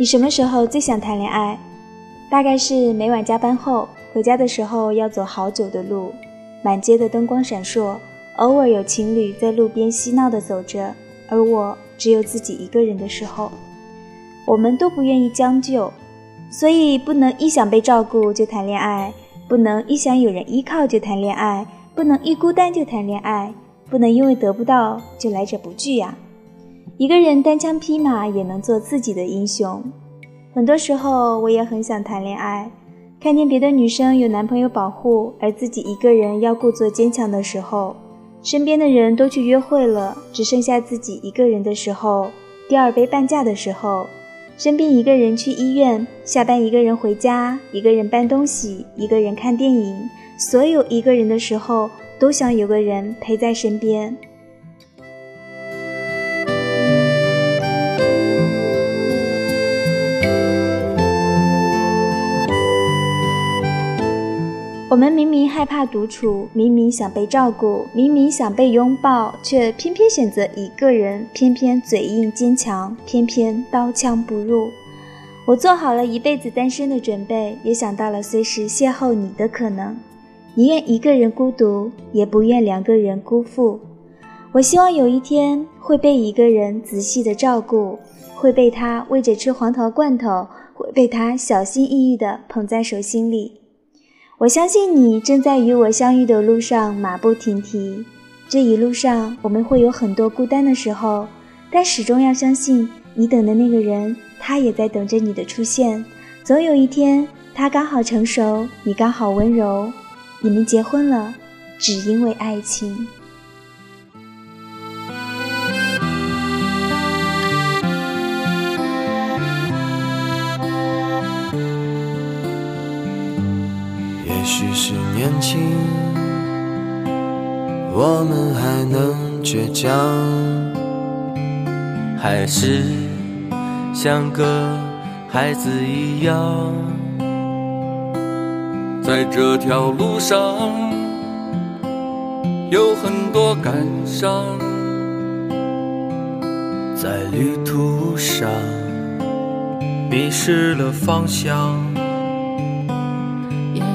你什么时候最想谈恋爱？大概是每晚加班后回家的时候，要走好久的路，满街的灯光闪烁，偶尔有情侣在路边嬉闹的走着，而我只有自己一个人的时候。我们都不愿意将就，所以不能一想被照顾就谈恋爱，不能一想有人依靠就谈恋爱，不能一孤单就谈恋爱，不能因为得不到就来者不拒呀。一个人单枪匹马也能做自己的英雄。很多时候，我也很想谈恋爱。看见别的女生有男朋友保护，而自己一个人要故作坚强的时候，身边的人都去约会了，只剩下自己一个人的时候，第二杯半价的时候，生病一个人去医院，下班一个人回家，一个人搬东西，一个人看电影，所有一个人的时候，都想有个人陪在身边。我们明明害怕独处，明明想被照顾，明明想被拥抱，却偏偏选择一个人，偏偏嘴硬坚强，偏偏刀枪不入。我做好了一辈子单身的准备，也想到了随时邂逅你的可能。宁愿一个人孤独，也不愿两个人辜负。我希望有一天会被一个人仔细的照顾，会被他喂着吃黄桃罐头，会被他小心翼翼地捧在手心里。我相信你正在与我相遇的路上马不停蹄，这一路上我们会有很多孤单的时候，但始终要相信你等的那个人，他也在等着你的出现。总有一天，他刚好成熟，你刚好温柔，你们结婚了，只因为爱情。也许是年轻，我们还能倔强，还是像个孩子一样，在这条路上有很多感伤，在旅途上迷失了方向。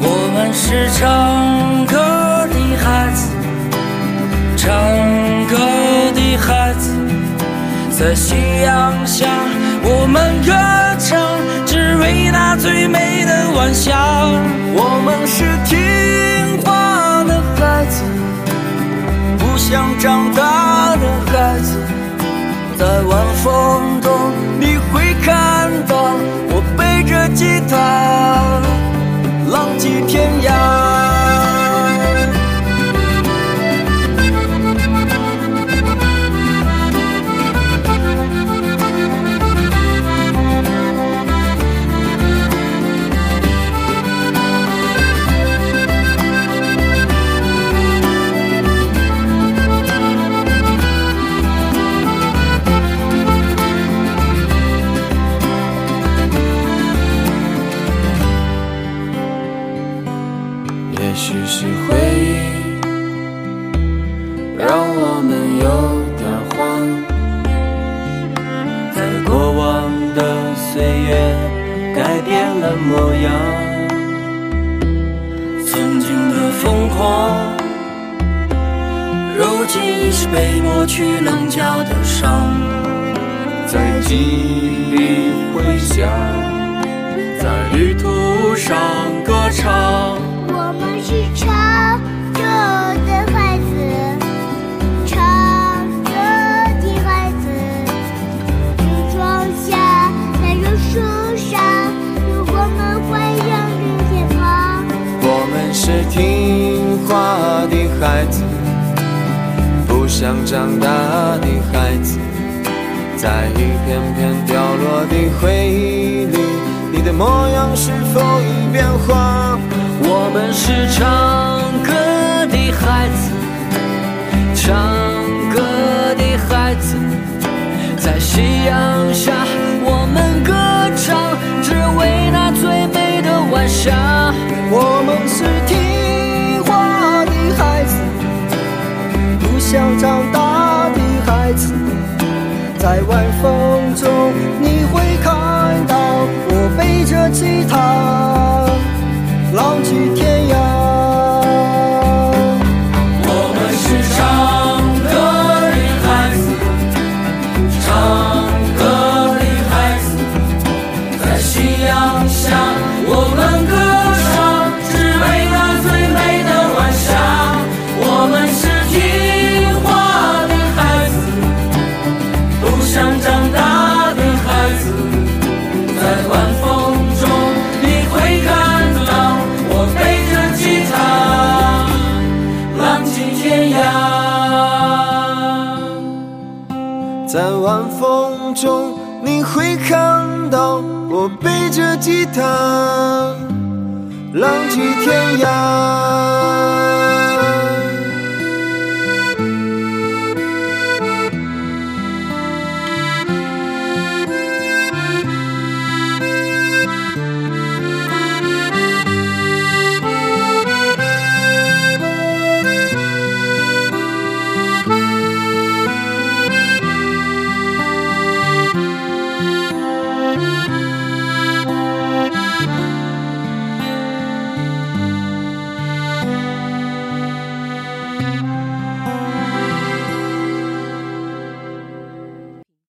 我们是唱歌的孩子，唱歌的孩子，在夕阳下，我们歌唱，只为那最美的晚霞。我们是听话的孩子，不想长大的孩子，在晚风中，你会看到我背着吉他。浪迹模样，曾经的疯狂，如今已是被抹去棱角的伤，在记忆里回响，在旅途上歌唱。孩子，不想长大的孩子。在一片片掉落的回忆里，你的模样是否已变化？我们是唱歌的孩子，唱歌的孩子，在夕阳下我们歌唱，只为那最美的晚霞。在晚风中，我背着吉他，浪迹天涯。